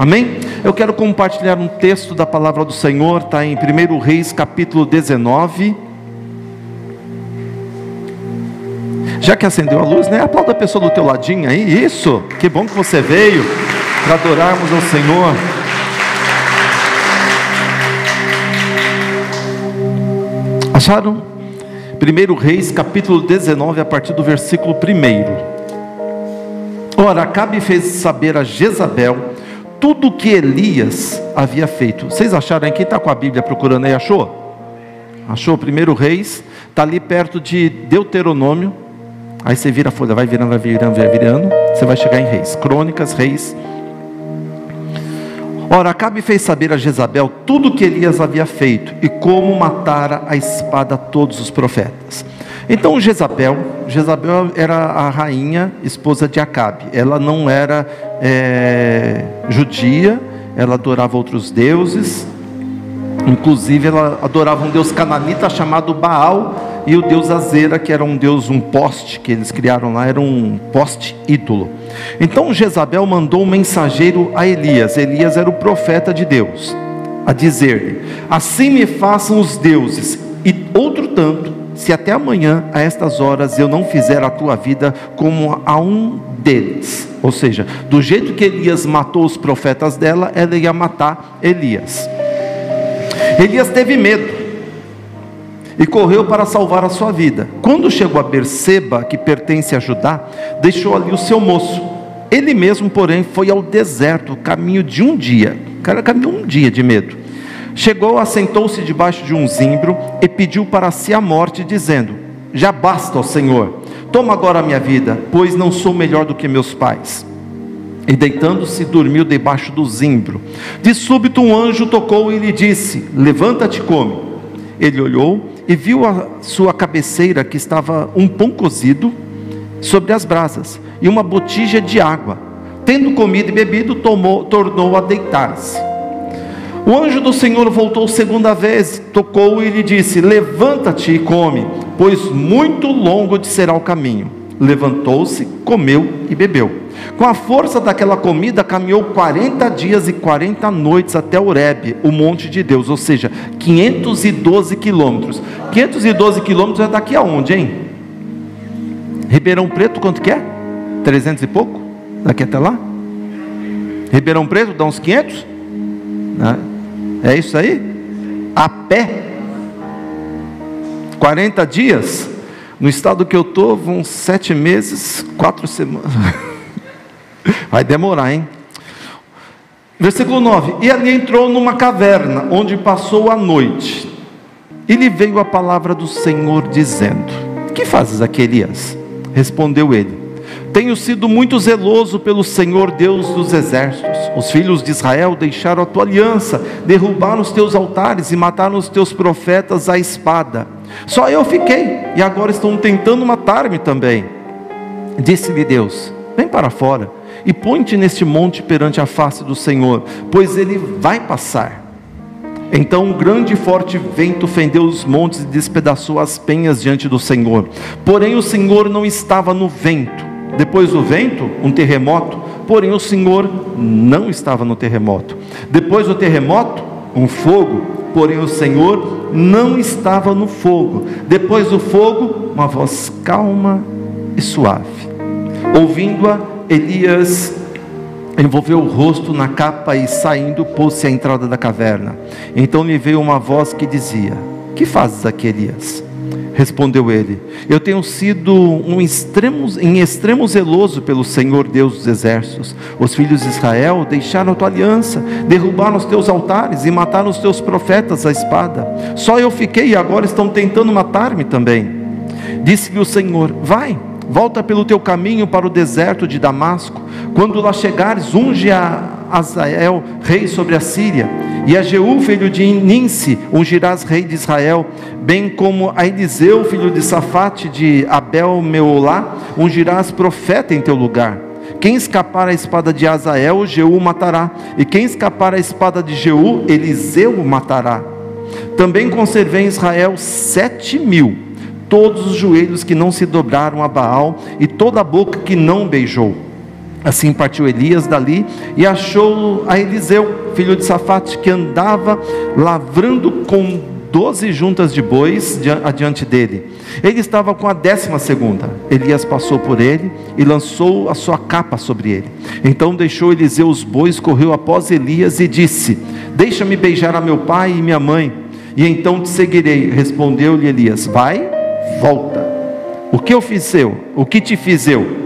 Amém? Eu quero compartilhar um texto da palavra do Senhor, está em 1 Reis capítulo 19. Já que acendeu a luz, né? Aplauda a pessoa do teu ladinho aí. Isso. Que bom que você veio para adorarmos ao Senhor. Acharam? 1 Reis, capítulo 19, a partir do versículo 1. Ora, Acabe fez saber a Jezabel tudo o que Elias havia feito. Vocês acharam? Quem está com a Bíblia procurando aí, achou? Achou? 1 Reis, está ali perto de Deuteronômio. Aí você vira a folha, vai virando, vai virando, vai virando. Você vai chegar em Reis. Crônicas, Reis. Ora, Acabe fez saber a Jezabel tudo o que Elias havia feito e como matara a espada todos os profetas. Então Jezabel, Jezabel era a rainha, esposa de Acabe. Ela não era é, judia, ela adorava outros deuses. Inclusive ela adorava um deus cananita chamado Baal e o deus Azera, que era um deus, um poste que eles criaram lá, era um poste ídolo. Então Jezabel mandou um mensageiro a Elias, Elias era o profeta de Deus, a dizer-lhe: Assim me façam os deuses, e outro tanto, se até amanhã, a estas horas, eu não fizer a tua vida como a um deles. Ou seja, do jeito que Elias matou os profetas dela, ela ia matar Elias. Elias teve medo e correu para salvar a sua vida. Quando chegou a Berseba, que pertence a Judá, deixou ali o seu moço. Ele mesmo, porém, foi ao deserto, caminho de um dia. O cara caminhou um dia de medo. Chegou, assentou-se debaixo de um zimbro e pediu para si a morte, dizendo: Já basta, ó Senhor, toma agora a minha vida, pois não sou melhor do que meus pais. E deitando-se, dormiu debaixo do zimbro. De súbito, um anjo tocou e lhe disse: Levanta-te e come. Ele olhou e viu a sua cabeceira que estava um pão cozido sobre as brasas e uma botija de água. Tendo comido e bebido, tomou, tornou a deitar-se. O anjo do Senhor voltou segunda vez, tocou e lhe disse: Levanta-te e come, pois muito longo te será o caminho. Levantou-se, comeu e bebeu. Com a força daquela comida, caminhou 40 dias e 40 noites até Oreb, o monte de Deus, ou seja, 512 quilômetros. 512 quilômetros é daqui aonde, hein? Ribeirão Preto, quanto que é? 300 e pouco? Daqui até lá? Ribeirão Preto dá uns 500? É isso aí? A pé? 40 dias? No estado que eu estou, uns sete meses, quatro semanas. Vai demorar, hein? Versículo 9: E ali entrou numa caverna, onde passou a noite. E lhe veio a palavra do Senhor, dizendo: Que fazes aqui, Elias? Respondeu ele: Tenho sido muito zeloso pelo Senhor Deus dos exércitos. Os filhos de Israel deixaram a tua aliança, derrubaram os teus altares e mataram os teus profetas à espada. Só eu fiquei, e agora estão tentando matar-me também. Disse-lhe Deus: Vem para fora e põe-te neste monte perante a face do Senhor, pois ele vai passar. Então um grande e forte vento fendeu os montes e despedaçou as penhas diante do Senhor. Porém o Senhor não estava no vento. Depois do vento, um terremoto. Porém o Senhor não estava no terremoto. Depois do terremoto, um fogo. Porém o Senhor não estava no fogo. Depois do fogo, uma voz calma e suave. Ouvindo-a, Elias envolveu o rosto na capa e saindo pôs-se à entrada da caverna. Então lhe veio uma voz que dizia: Que fazes aqui, Elias? Respondeu ele: Eu tenho sido um extremo, em extremo zeloso pelo Senhor Deus dos exércitos. Os filhos de Israel deixaram a tua aliança, derrubaram os teus altares e mataram os teus profetas à espada. Só eu fiquei e agora estão tentando matar-me também. Disse-lhe o Senhor: Vai volta pelo teu caminho para o deserto de Damasco. Quando lá chegares, unge a Azael, rei sobre a Síria, e a Jeú, filho de Ninse, ungirás rei de Israel, bem como a Eliseu, filho de Safate, de Abel Meolá, ungirás profeta em teu lugar. Quem escapar à espada de Azael, Jeú matará, e quem escapar à espada de Jeú, Eliseu matará. Também conservei em Israel sete mil todos os joelhos que não se dobraram a Baal e toda a boca que não beijou. Assim partiu Elias dali e achou a Eliseu, filho de Safate, que andava lavrando com doze juntas de bois adiante dele. Ele estava com a décima segunda. Elias passou por ele e lançou a sua capa sobre ele. Então deixou Eliseu os bois, correu após Elias e disse: Deixa-me beijar a meu pai e minha mãe, e então te seguirei. Respondeu-lhe Elias: Vai, volta. O que eu fiz eu? O que te fiz eu?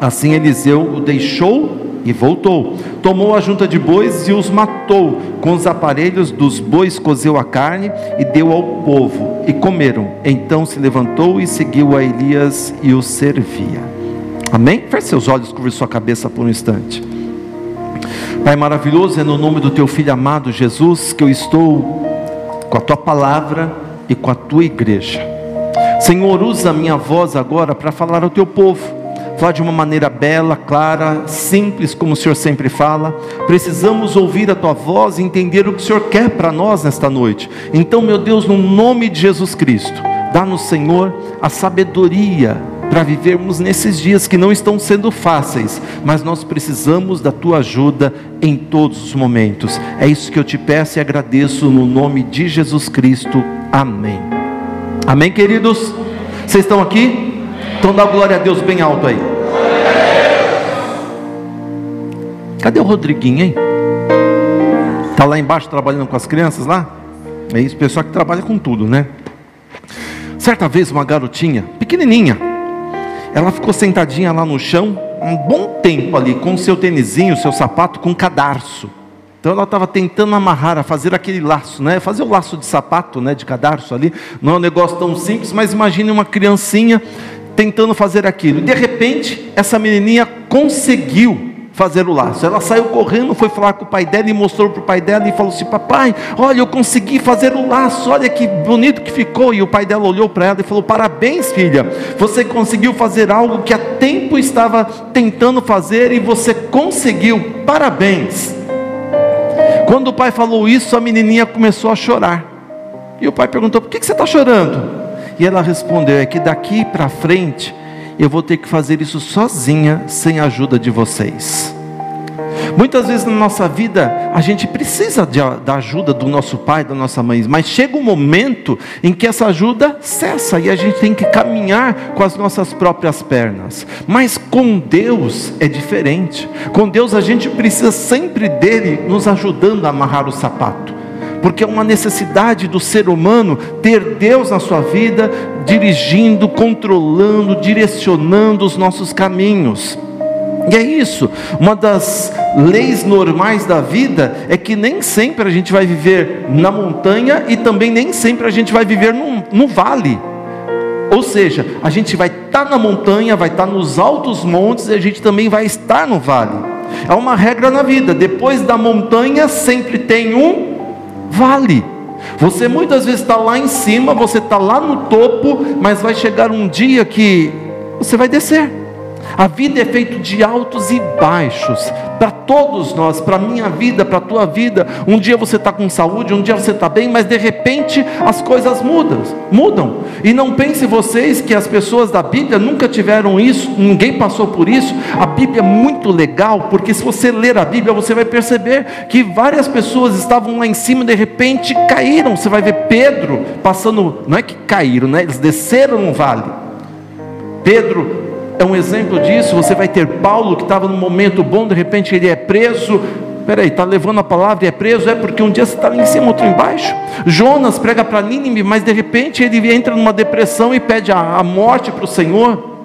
Assim Eliseu o deixou e voltou. Tomou a junta de bois e os matou. Com os aparelhos dos bois cozeu a carne e deu ao povo. E comeram. Então se levantou e seguiu a Elias e o servia. Amém? Feche seus olhos, curve sua cabeça por um instante. Pai maravilhoso, é no nome do teu filho amado Jesus que eu estou com a tua palavra e com a tua igreja. Senhor, usa a minha voz agora para falar ao teu povo falar de uma maneira bela, clara, simples, como o Senhor sempre fala. Precisamos ouvir a tua voz e entender o que o Senhor quer para nós nesta noite. Então, meu Deus, no nome de Jesus Cristo, dá-nos, Senhor, a sabedoria para vivermos nesses dias que não estão sendo fáceis, mas nós precisamos da tua ajuda em todos os momentos. É isso que eu te peço e agradeço no nome de Jesus Cristo. Amém. Amém, queridos? Vocês estão aqui? Então dá glória a Deus bem alto aí. Cadê o Rodriguinho, hein? Está lá embaixo trabalhando com as crianças lá? É isso, pessoal que trabalha com tudo, né? Certa vez uma garotinha, pequenininha, ela ficou sentadinha lá no chão um bom tempo ali, com seu tênisinho, seu sapato com cadarço. Então ela estava tentando amarrar, fazer aquele laço, né? Fazer o laço de sapato, né? De cadarço ali. Não é um negócio tão simples, mas imagine uma criancinha tentando fazer aquilo. De repente, essa menininha conseguiu fazer o laço. Ela saiu correndo, foi falar com o pai dela e mostrou para o pai dela e falou assim: Papai, olha, eu consegui fazer o laço, olha que bonito que ficou. E o pai dela olhou para ela e falou: Parabéns, filha, você conseguiu fazer algo que há tempo estava tentando fazer e você conseguiu, parabéns. Quando o pai falou isso, a menininha começou a chorar. E o pai perguntou: Por que você está chorando? E ela respondeu: É que daqui para frente eu vou ter que fazer isso sozinha, sem a ajuda de vocês. Muitas vezes na nossa vida a gente precisa de, da ajuda do nosso pai, da nossa mãe, mas chega um momento em que essa ajuda cessa e a gente tem que caminhar com as nossas próprias pernas. Mas com Deus é diferente. Com Deus a gente precisa sempre dele nos ajudando a amarrar o sapato porque é uma necessidade do ser humano ter Deus na sua vida, dirigindo, controlando, direcionando os nossos caminhos. E é isso, uma das leis normais da vida é que nem sempre a gente vai viver na montanha e também nem sempre a gente vai viver no, vale. Ou seja, a gente vai estar tá na montanha, vai estar tá nos altos montes e a gente também vai estar no vale. É uma regra na vida, depois da montanha sempre tem um vale. Você muitas vezes está lá em cima, você está lá no topo, mas vai chegar um dia que você vai descer. A vida é feita de altos e baixos, para todos nós, para a minha vida, para a tua vida. Um dia você está com saúde, um dia você está bem, mas de repente as coisas mudam, mudam. E não pense vocês que as pessoas da Bíblia nunca tiveram isso, ninguém passou por isso. A Bíblia é muito legal, porque se você ler a Bíblia, você vai perceber que várias pessoas estavam lá em cima e de repente caíram. Você vai ver Pedro passando, não é que caíram, né? Eles desceram no vale. Pedro é um exemplo disso. Você vai ter Paulo que estava num momento bom, de repente ele é preso. Peraí, está levando a palavra e é preso? É porque um dia você está lá em cima, outro embaixo. Jonas prega para Nínive, mas de repente ele entra numa depressão e pede a, a morte para o Senhor.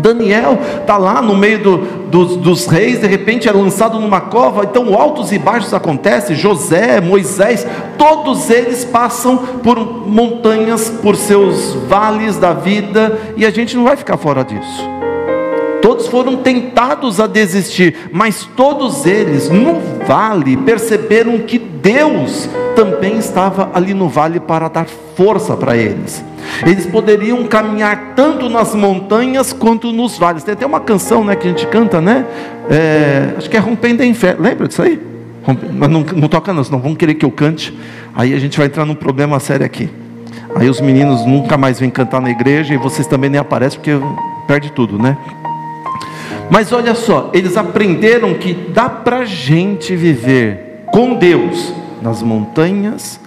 Daniel está lá no meio do, dos, dos, reis, de repente é lançado numa cova, então altos e baixos acontecem. José, Moisés, todos eles passam por montanhas, por seus vales da vida, e a gente não vai ficar fora disso. Todos foram tentados a desistir, mas todos eles no vale perceberam que Deus também estava ali no vale para dar força para eles. Eles poderiam caminhar tanto nas montanhas quanto nos vales. Tem até uma canção né, que a gente canta, né? É, acho que é Rompendo em Fé. Lembra disso aí? Mas não, não toca não, senão vão querer que eu cante. Aí a gente vai entrar num problema sério aqui. Aí os meninos nunca mais vêm cantar na igreja e vocês também nem aparecem porque perde tudo, né? Mas olha só, eles aprenderam que dá para gente viver com Deus nas montanhas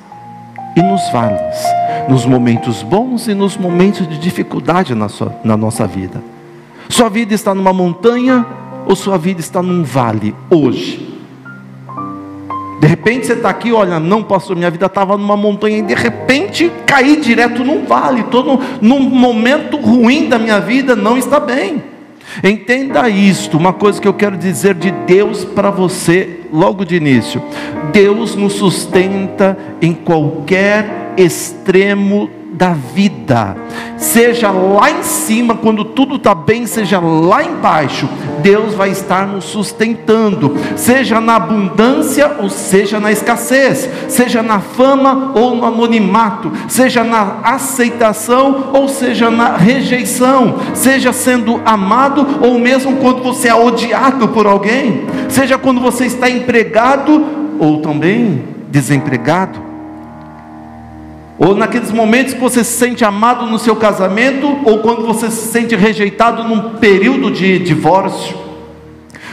e nos vales, nos momentos bons e nos momentos de dificuldade na, sua, na nossa vida. Sua vida está numa montanha ou sua vida está num vale hoje? De repente você está aqui, olha, não, pastor, minha vida estava numa montanha e de repente caí direto num vale, estou num, num momento ruim da minha vida, não está bem. Entenda isto, uma coisa que eu quero dizer de Deus para você logo de início: Deus nos sustenta em qualquer extremo da vida, seja lá em cima, quando tudo está bem, seja lá embaixo, Deus vai estar nos sustentando, seja na abundância ou seja na escassez, seja na fama ou no anonimato, seja na aceitação ou seja na rejeição, seja sendo amado ou mesmo quando você é odiado por alguém, seja quando você está empregado ou também desempregado ou naqueles momentos que você se sente amado no seu casamento, ou quando você se sente rejeitado num período de divórcio.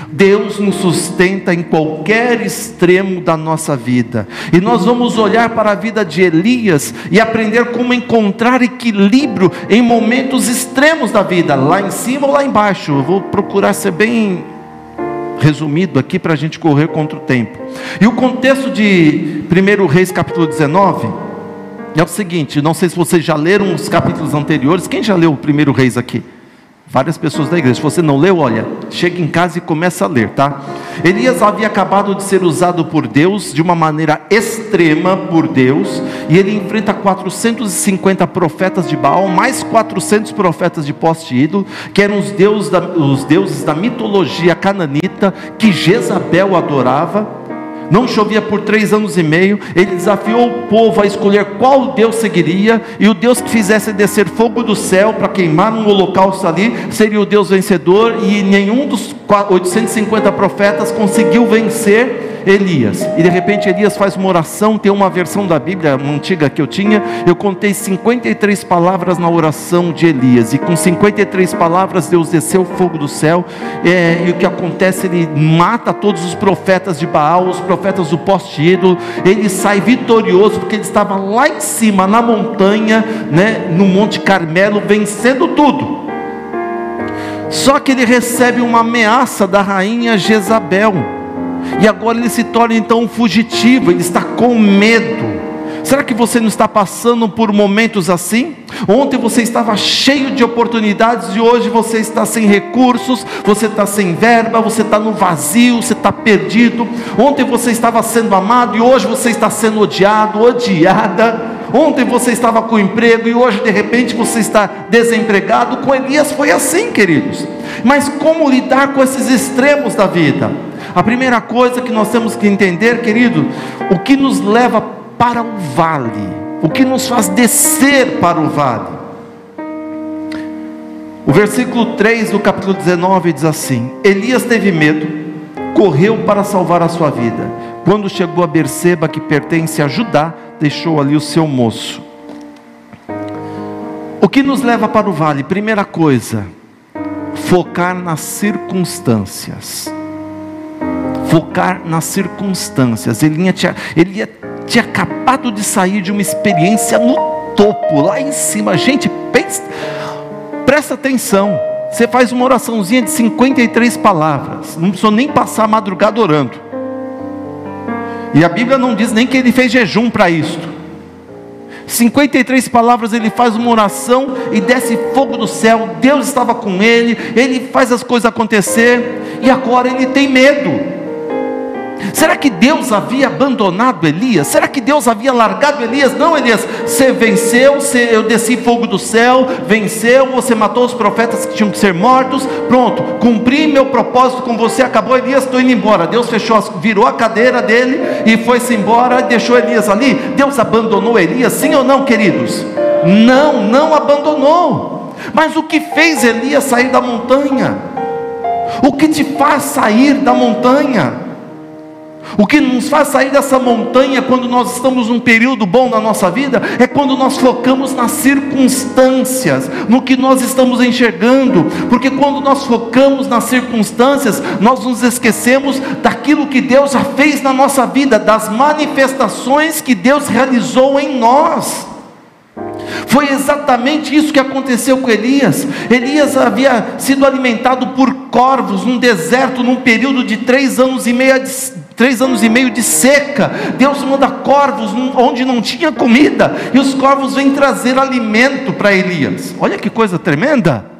Deus nos sustenta em qualquer extremo da nossa vida. E nós vamos olhar para a vida de Elias e aprender como encontrar equilíbrio em momentos extremos da vida, lá em cima ou lá embaixo. Eu vou procurar ser bem resumido aqui para a gente correr contra o tempo. E o contexto de 1 Reis capítulo 19 é o seguinte, não sei se vocês já leram os capítulos anteriores. Quem já leu o primeiro Reis aqui? Várias pessoas da igreja. Se você não leu, olha, chega em casa e começa a ler, tá? Elias havia acabado de ser usado por Deus de uma maneira extrema por Deus, e ele enfrenta 450 profetas de Baal, mais 400 profetas de poste ídolo, que eram os deuses da, os deuses da mitologia cananita que Jezabel adorava não chovia por três anos e meio. Ele desafiou o povo a escolher qual Deus seguiria, e o Deus que fizesse descer fogo do céu para queimar um holocausto ali seria o Deus vencedor, e nenhum dos 850 profetas conseguiu vencer Elias. E de repente Elias faz uma oração, tem uma versão da Bíblia antiga que eu tinha, eu contei 53 palavras na oração de Elias, e com 53 palavras Deus desceu o fogo do céu, é, e o que acontece? Ele mata todos os profetas de Baal, os profetas do poste ídolo, ele sai vitorioso, porque ele estava lá em cima, na montanha, né, no Monte Carmelo, vencendo tudo. Só que ele recebe uma ameaça da rainha Jezabel. E agora ele se torna então um fugitivo, ele está com medo. Será que você não está passando por momentos assim? Ontem você estava cheio de oportunidades e hoje você está sem recursos, você está sem verba, você está no vazio, você está perdido. Ontem você estava sendo amado e hoje você está sendo odiado, odiada. Ontem você estava com emprego e hoje de repente você está desempregado. Com Elias foi assim, queridos. Mas como lidar com esses extremos da vida? A primeira coisa que nós temos que entender, querido, o que nos leva para o vale, o que nos faz descer para o vale. O versículo 3 do capítulo 19 diz assim: Elias teve medo, correu para salvar a sua vida. Quando chegou a Berseba, que pertence a Judá, deixou ali o seu moço. O que nos leva para o vale? Primeira coisa, focar nas circunstâncias focar nas circunstâncias. Ele tinha, ele tinha acabado de sair de uma experiência no topo, lá em cima. Gente, pensa, presta atenção. Você faz uma oraçãozinha de 53 palavras, não precisou nem passar a madrugada orando. E a Bíblia não diz nem que ele fez jejum para isto. 53 palavras ele faz uma oração e desce fogo do céu. Deus estava com ele, ele faz as coisas acontecer e agora ele tem medo. Será que Deus havia abandonado Elias? Será que Deus havia largado Elias? Não, Elias, você venceu, você, eu desci fogo do céu, venceu, você matou os profetas que tinham que ser mortos, pronto, cumpri meu propósito com você, acabou Elias, estou indo embora. Deus fechou, virou a cadeira dele e foi-se embora, deixou Elias ali. Deus abandonou Elias, sim ou não, queridos? Não, não abandonou. Mas o que fez Elias sair da montanha? O que te faz sair da montanha? O que nos faz sair dessa montanha quando nós estamos num período bom na nossa vida é quando nós focamos nas circunstâncias, no que nós estamos enxergando, porque quando nós focamos nas circunstâncias, nós nos esquecemos daquilo que Deus já fez na nossa vida, das manifestações que Deus realizou em nós. Foi exatamente isso que aconteceu com Elias. Elias havia sido alimentado por corvos num deserto, num período de três anos e meio três anos e meio de seca. Deus manda corvos onde não tinha comida, e os corvos vêm trazer alimento para Elias. Olha que coisa tremenda!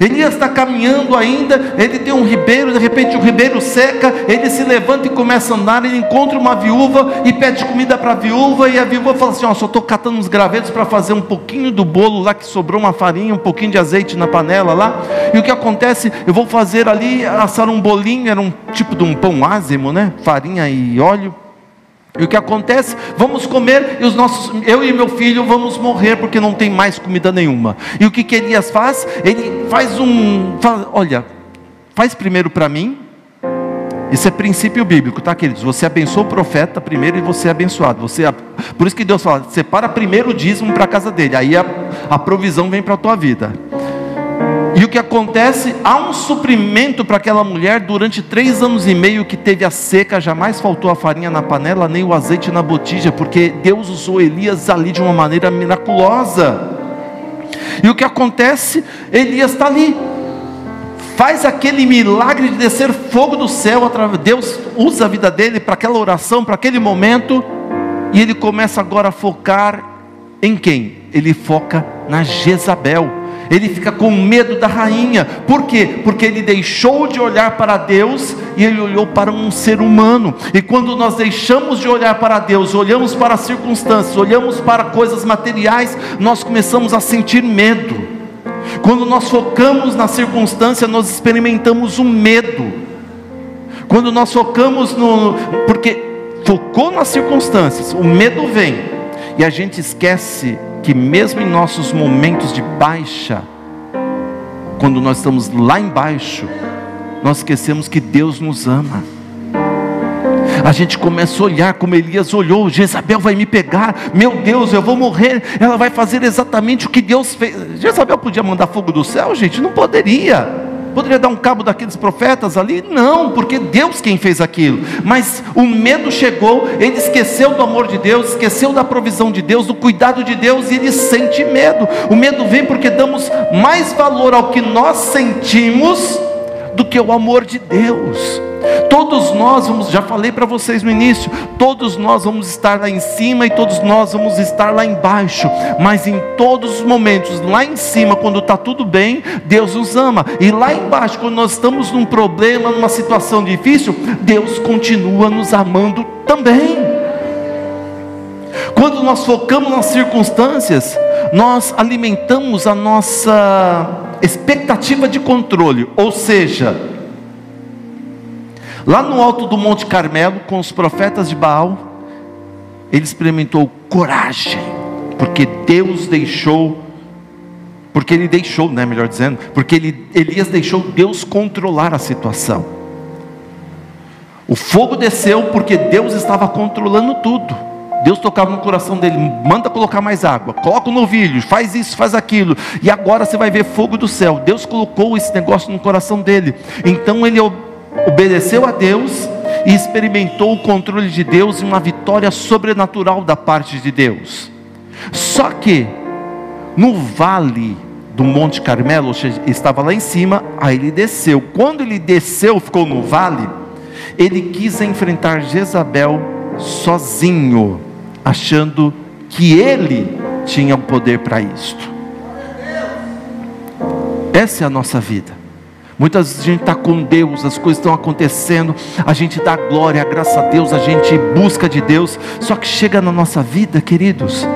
Elias está caminhando ainda, ele tem um ribeiro, de repente o ribeiro seca, ele se levanta e começa a andar, ele encontra uma viúva e pede comida para a viúva, e a viúva fala assim: Ó, só estou catando uns gravetos para fazer um pouquinho do bolo lá que sobrou uma farinha, um pouquinho de azeite na panela lá. E o que acontece? Eu vou fazer ali, assar um bolinho, era um tipo de um pão ázimo, né? Farinha e óleo. E o que acontece? Vamos comer e os nossos, eu e meu filho vamos morrer porque não tem mais comida nenhuma. E o que, que Elias faz? Ele faz um, olha, faz primeiro para mim. Isso é princípio bíblico, tá, queridos? Você abençoa o profeta primeiro e você é abençoado. Você, por isso que Deus fala: separa primeiro o dízimo para a casa dele, aí a, a provisão vem para a tua vida. E o que acontece? Há um suprimento para aquela mulher durante três anos e meio que teve a seca, jamais faltou a farinha na panela, nem o azeite na botija, porque Deus usou Elias ali de uma maneira miraculosa. E o que acontece? Elias está ali, faz aquele milagre de descer fogo do céu, Deus usa a vida dele para aquela oração, para aquele momento, e ele começa agora a focar em quem? Ele foca na Jezabel ele fica com medo da rainha. Por quê? Porque ele deixou de olhar para Deus e ele olhou para um ser humano. E quando nós deixamos de olhar para Deus, olhamos para as circunstâncias, olhamos para coisas materiais, nós começamos a sentir medo. Quando nós focamos na circunstância, nós experimentamos o um medo. Quando nós focamos no. Porque focou nas circunstâncias, o medo vem. E a gente esquece que mesmo em nossos momentos de baixa, quando nós estamos lá embaixo, nós esquecemos que Deus nos ama. A gente começa a olhar como Elias olhou: Jezabel vai me pegar, meu Deus, eu vou morrer. Ela vai fazer exatamente o que Deus fez. Jezabel podia mandar fogo do céu, gente? Não poderia. Poderia dar um cabo daqueles profetas ali? Não, porque Deus quem fez aquilo. Mas o medo chegou, ele esqueceu do amor de Deus, esqueceu da provisão de Deus, do cuidado de Deus e ele sente medo. O medo vem porque damos mais valor ao que nós sentimos do que o amor de Deus. Todos nós vamos, já falei para vocês no início, todos nós vamos estar lá em cima e todos nós vamos estar lá embaixo, mas em todos os momentos, lá em cima, quando está tudo bem, Deus nos ama, e lá embaixo, quando nós estamos num problema, numa situação difícil, Deus continua nos amando também. Quando nós focamos nas circunstâncias, nós alimentamos a nossa expectativa de controle, ou seja, Lá no alto do Monte Carmelo, com os profetas de Baal, ele experimentou coragem, porque Deus deixou, porque ele deixou, né, melhor dizendo, porque ele, Elias deixou Deus controlar a situação. O fogo desceu porque Deus estava controlando tudo. Deus tocava no coração dele, manda colocar mais água, coloca o novilho, faz isso, faz aquilo, e agora você vai ver fogo do céu. Deus colocou esse negócio no coração dele. Então ele obedeceu a Deus e experimentou o controle de Deus e uma vitória sobrenatural da parte de Deus. Só que no vale do Monte Carmelo, estava lá em cima, aí ele desceu. Quando ele desceu, ficou no vale, ele quis enfrentar Jezabel sozinho, achando que ele tinha o poder para isto. Essa é a nossa vida. Muitas vezes a gente está com Deus, as coisas estão acontecendo, a gente dá glória, graças a Deus, a gente busca de Deus, só que chega na nossa vida, queridos,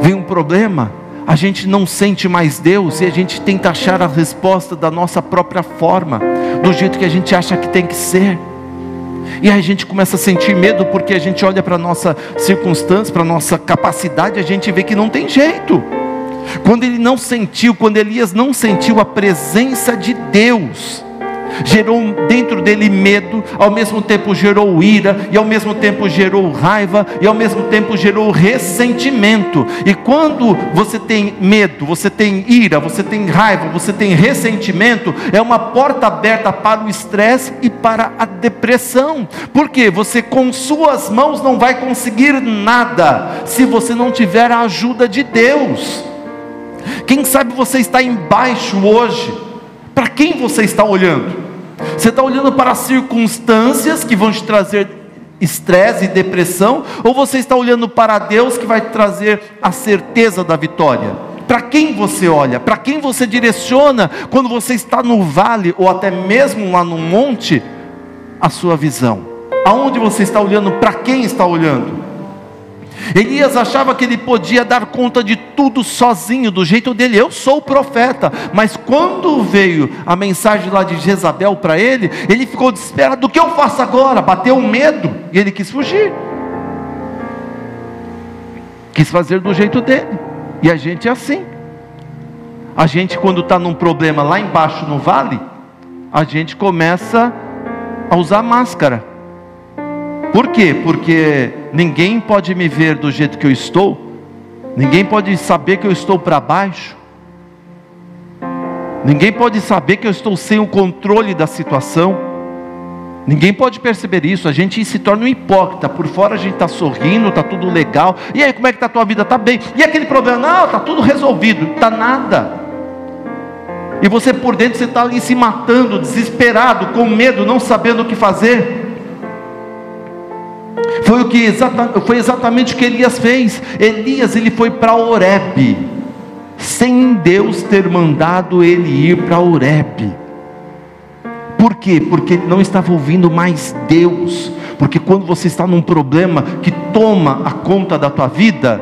vem um problema, a gente não sente mais Deus e a gente tenta achar a resposta da nossa própria forma, do jeito que a gente acha que tem que ser. E a gente começa a sentir medo porque a gente olha para a nossa circunstância, para a nossa capacidade, a gente vê que não tem jeito. Quando ele não sentiu, quando Elias não sentiu a presença de Deus, gerou dentro dele medo, ao mesmo tempo gerou ira, e ao mesmo tempo gerou raiva, e ao mesmo tempo gerou ressentimento. E quando você tem medo, você tem ira, você tem raiva, você tem ressentimento, é uma porta aberta para o estresse e para a depressão. Porque você com suas mãos não vai conseguir nada se você não tiver a ajuda de Deus. Quem sabe você está embaixo hoje? Para quem você está olhando? Você está olhando para as circunstâncias que vão te trazer estresse e depressão, ou você está olhando para Deus que vai trazer a certeza da vitória? Para quem você olha? Para quem você direciona quando você está no vale ou até mesmo lá no monte a sua visão? Aonde você está olhando? Para quem está olhando? Elias achava que ele podia dar conta de tudo sozinho, do jeito dele. Eu sou o profeta. Mas quando veio a mensagem lá de Jezabel para ele, ele ficou desesperado: o que eu faço agora? Bateu um medo e ele quis fugir. Quis fazer do jeito dele. E a gente é assim. A gente, quando está num problema lá embaixo no vale, a gente começa a usar máscara. Por quê? Porque ninguém pode me ver do jeito que eu estou, ninguém pode saber que eu estou para baixo, ninguém pode saber que eu estou sem o controle da situação, ninguém pode perceber isso, a gente se torna um hipócrita, por fora a gente está sorrindo, está tudo legal, e aí como é que está a tua vida? Está bem, e aquele problema? Não, está tudo resolvido, está nada, e você por dentro você está ali se matando, desesperado, com medo, não sabendo o que fazer. Foi, o que foi exatamente o que Elias fez. Elias ele foi para Oreb, sem Deus ter mandado ele ir para Oreb. Por quê? Porque ele não estava ouvindo mais Deus. Porque quando você está num problema que toma a conta da tua vida,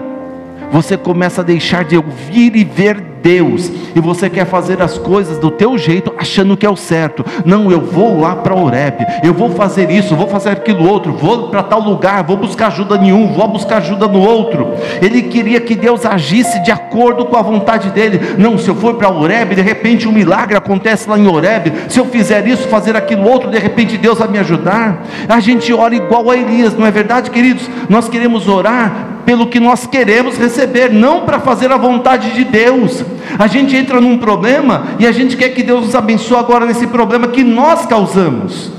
você começa a deixar de ouvir e ver Deus, e você quer fazer as coisas do teu jeito, achando que é o certo. Não, eu vou lá para Oreb, eu vou fazer isso, vou fazer aquilo outro, vou para tal lugar, vou buscar ajuda em um, vou buscar ajuda no outro. Ele queria que Deus agisse de acordo com a vontade dele. Não, se eu for para Oreb, de repente um milagre acontece lá em Oreb. Se eu fizer isso, fazer aquilo outro, de repente Deus vai me ajudar. A gente ora igual a Elias, não é verdade, queridos? Nós queremos orar pelo que nós queremos receber, não para fazer a vontade de Deus. A gente entra num problema e a gente quer que Deus nos abençoe agora nesse problema que nós causamos.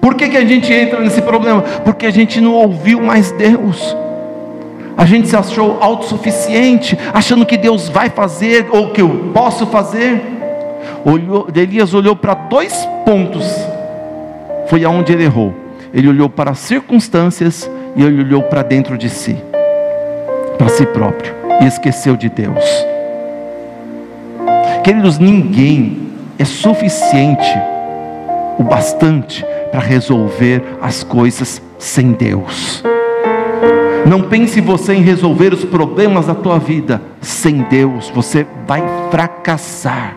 Por que, que a gente entra nesse problema? Porque a gente não ouviu mais Deus. A gente se achou autossuficiente, achando que Deus vai fazer ou que eu posso fazer. Olhou, Elias olhou para dois pontos, foi aonde ele errou. Ele olhou para as circunstâncias e ele olhou para dentro de si, para si próprio, e esqueceu de Deus. Queridos, ninguém é suficiente o bastante para resolver as coisas sem Deus. Não pense você em resolver os problemas da tua vida sem Deus, você vai fracassar.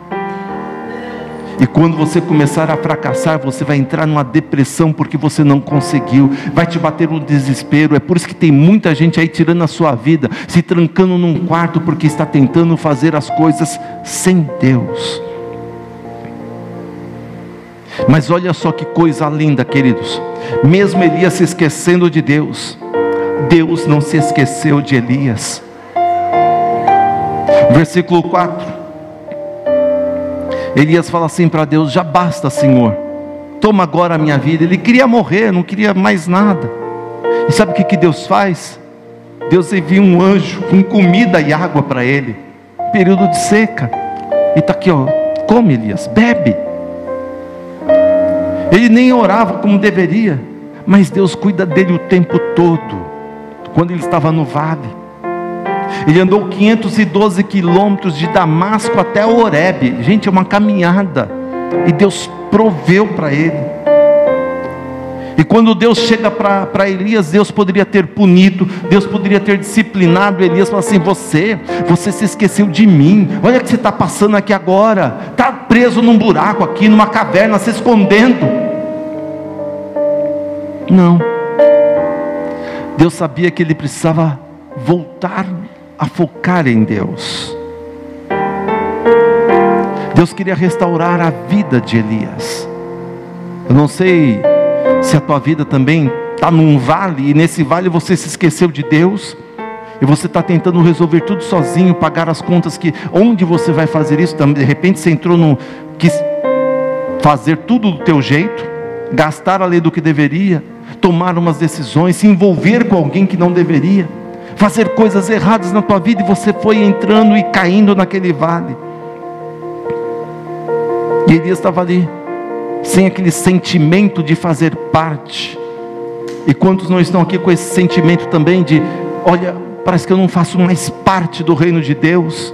E quando você começar a fracassar, você vai entrar numa depressão porque você não conseguiu, vai te bater um desespero. É por isso que tem muita gente aí tirando a sua vida, se trancando num quarto porque está tentando fazer as coisas sem Deus. Mas olha só que coisa linda, queridos. Mesmo Elias se esquecendo de Deus, Deus não se esqueceu de Elias. Versículo 4. Elias fala assim para Deus: Já basta, Senhor, toma agora a minha vida. Ele queria morrer, não queria mais nada. E sabe o que, que Deus faz? Deus envia um anjo com comida e água para ele, período de seca. E está aqui, ó, come Elias, bebe. Ele nem orava como deveria, mas Deus cuida dele o tempo todo, quando ele estava no vale. Ele andou 512 quilômetros de Damasco até Horebe. Gente, é uma caminhada. E Deus proveu para ele. E quando Deus chega para Elias, Deus poderia ter punido, Deus poderia ter disciplinado Elias, falando assim: Você, você se esqueceu de mim, olha o que você está passando aqui agora, está preso num buraco aqui, numa caverna, se escondendo. Não, Deus sabia que ele precisava voltar a focar em Deus. Deus queria restaurar a vida de Elias. Eu não sei se a tua vida também está num vale e nesse vale você se esqueceu de Deus e você está tentando resolver tudo sozinho, pagar as contas que onde você vai fazer isso? De repente você entrou no quis fazer tudo do teu jeito, gastar a lei do que deveria, tomar umas decisões, se envolver com alguém que não deveria, fazer coisas erradas na tua vida e você foi entrando e caindo naquele vale. E Elias estava ali, sem aquele sentimento de fazer parte. E quantos não estão aqui com esse sentimento também de, olha, parece que eu não faço mais parte do reino de Deus,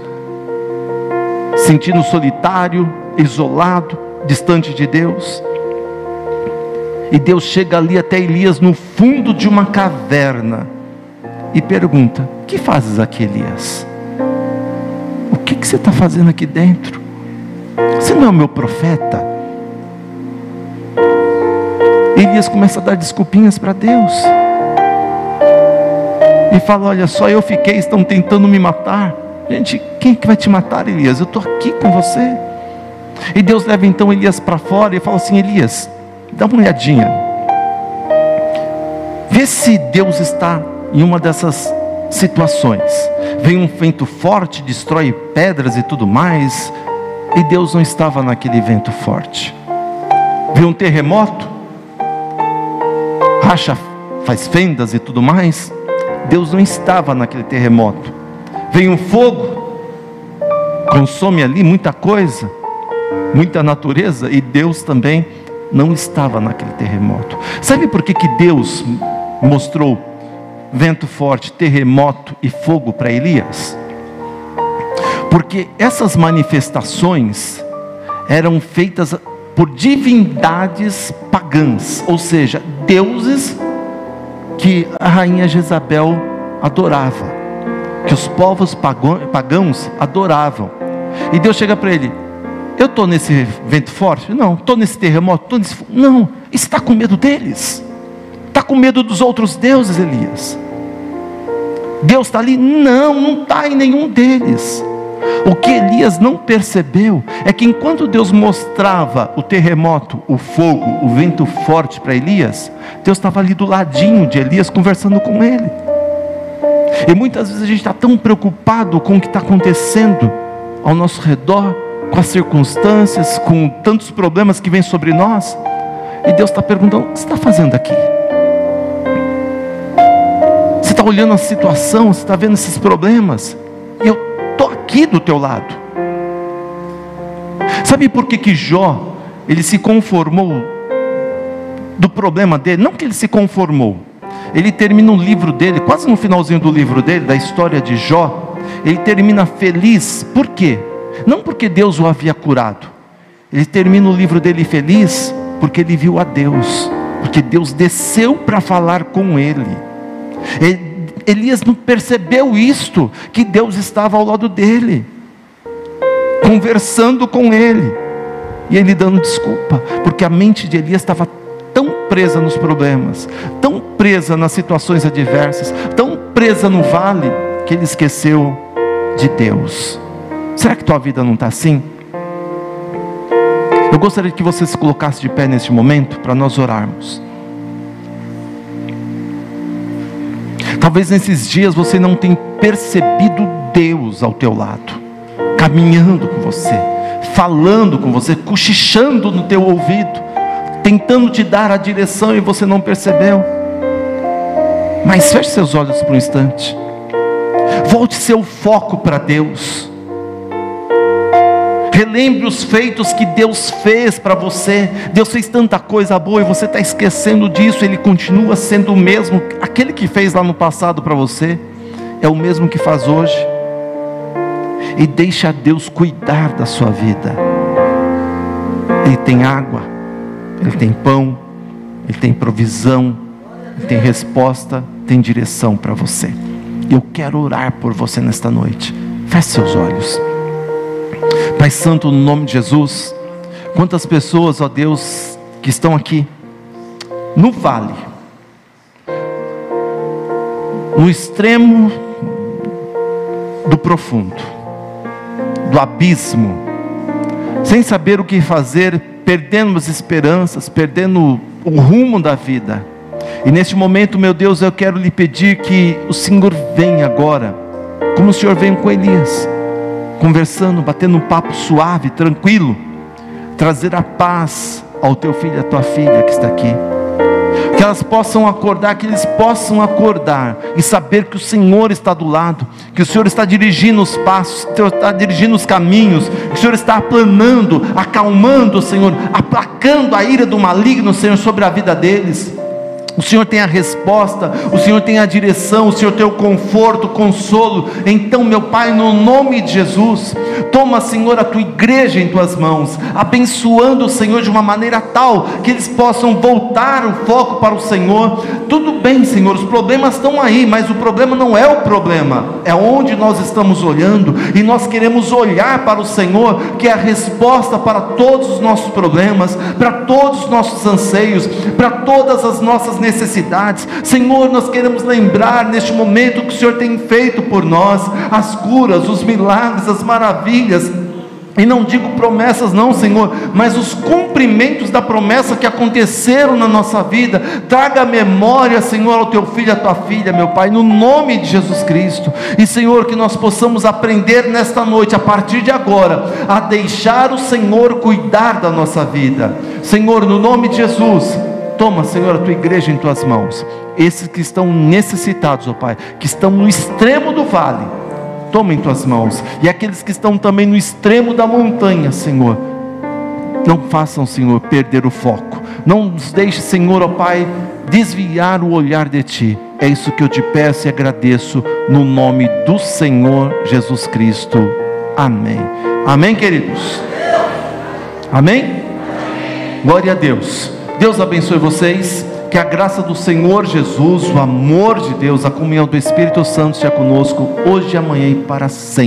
sentindo solitário, isolado, distante de Deus. E Deus chega ali até Elias no fundo de uma caverna e pergunta: Que fazes aqui, Elias? O que, que você está fazendo aqui dentro? Você não é o meu profeta? Elias começa a dar desculpinhas para Deus e fala: Olha, só eu fiquei, estão tentando me matar. Gente, quem é que vai te matar, Elias? Eu estou aqui com você. E Deus leva então Elias para fora e fala assim: Elias, dá uma olhadinha. Vê se Deus está em uma dessas situações. Vem um vento forte, destrói pedras e tudo mais. E Deus não estava naquele vento forte. Vê um terremoto, racha, faz fendas e tudo mais. Deus não estava naquele terremoto. Vem um fogo, consome ali muita coisa, muita natureza, e Deus também não estava naquele terremoto. Sabe por que, que Deus mostrou vento forte, terremoto e fogo para Elias? Porque essas manifestações eram feitas por divindades pagãs, ou seja, deuses que a rainha Jezabel adorava, que os povos pagãos adoravam. E Deus chega para ele: Eu estou nesse vento forte? Não. Estou nesse terremoto? Tô nesse... Não. Está com medo deles? Está com medo dos outros deuses, Elias? Deus está ali? Não, não está em nenhum deles. O que Elias não percebeu é que enquanto Deus mostrava o terremoto, o fogo, o vento forte para Elias, Deus estava ali do ladinho de Elias conversando com ele. E muitas vezes a gente está tão preocupado com o que está acontecendo ao nosso redor, com as circunstâncias, com tantos problemas que vêm sobre nós, e Deus está perguntando: o que você está fazendo aqui? Olhando a situação, você está vendo esses problemas, eu estou aqui do teu lado. Sabe por que, que Jó, ele se conformou do problema dele? Não que ele se conformou, ele termina o livro dele, quase no finalzinho do livro dele, da história de Jó, ele termina feliz, por quê? Não porque Deus o havia curado, ele termina o livro dele feliz, porque ele viu a Deus, porque Deus desceu para falar com ele. ele Elias não percebeu isto, que Deus estava ao lado dele, conversando com ele, e ele dando desculpa, porque a mente de Elias estava tão presa nos problemas, tão presa nas situações adversas, tão presa no vale, que ele esqueceu de Deus. Será que tua vida não está assim? Eu gostaria que você se colocasse de pé neste momento para nós orarmos. Talvez nesses dias você não tenha percebido Deus ao teu lado, caminhando com você, falando com você, cochichando no teu ouvido, tentando te dar a direção e você não percebeu. Mas feche seus olhos por um instante. Volte seu foco para Deus. Relembre os feitos que Deus fez para você. Deus fez tanta coisa boa e você está esquecendo disso. Ele continua sendo o mesmo. Aquele que fez lá no passado para você é o mesmo que faz hoje. E deixa Deus cuidar da sua vida. Ele tem água, Ele tem pão, Ele tem provisão, Ele tem resposta, tem direção para você. Eu quero orar por você nesta noite. Feche seus olhos. Pai Santo, no nome de Jesus, quantas pessoas, ó Deus, que estão aqui no vale, no extremo do profundo, do abismo, sem saber o que fazer, perdendo as esperanças, perdendo o rumo da vida. E neste momento, meu Deus, eu quero lhe pedir que o Senhor venha agora, como o Senhor veio com Elias, conversando, batendo um papo suave, tranquilo, trazer a paz ao teu filho e à tua filha que está aqui que elas possam acordar, que eles possam acordar e saber que o Senhor está do lado, que o Senhor está dirigindo os passos, que o Senhor está dirigindo os caminhos, que o Senhor está aplanando, acalmando, Senhor, aplacando a ira do maligno, Senhor, sobre a vida deles. O Senhor tem a resposta, o Senhor tem a direção, o Senhor tem o conforto, o consolo. Então, meu Pai, no nome de Jesus, toma, Senhor, a tua igreja em tuas mãos, abençoando o Senhor de uma maneira tal que eles possam voltar o foco para o Senhor. Tudo bem, Senhor, os problemas estão aí, mas o problema não é o problema, é onde nós estamos olhando e nós queremos olhar para o Senhor, que é a resposta para todos os nossos problemas, para todos os nossos anseios, para todas as nossas necessidades necessidades. Senhor, nós queremos lembrar neste momento que o Senhor tem feito por nós as curas, os milagres, as maravilhas. E não digo promessas, não, Senhor, mas os cumprimentos da promessa que aconteceram na nossa vida. Traga memória, Senhor, ao teu filho à tua filha, meu Pai, no nome de Jesus Cristo. E, Senhor, que nós possamos aprender nesta noite, a partir de agora, a deixar o Senhor cuidar da nossa vida. Senhor, no nome de Jesus. Toma, Senhor, a tua igreja em tuas mãos. Esses que estão necessitados, ó Pai, que estão no extremo do vale, toma em tuas mãos. E aqueles que estão também no extremo da montanha, Senhor, não façam, Senhor, perder o foco. Não nos deixe, Senhor, ó Pai, desviar o olhar de Ti. É isso que eu te peço e agradeço no nome do Senhor Jesus Cristo. Amém. Amém, queridos? Amém? Glória a Deus. Deus abençoe vocês. Que a graça do Senhor Jesus, o amor de Deus, a comunhão do Espírito Santo esteja conosco hoje, amanhã e para sempre.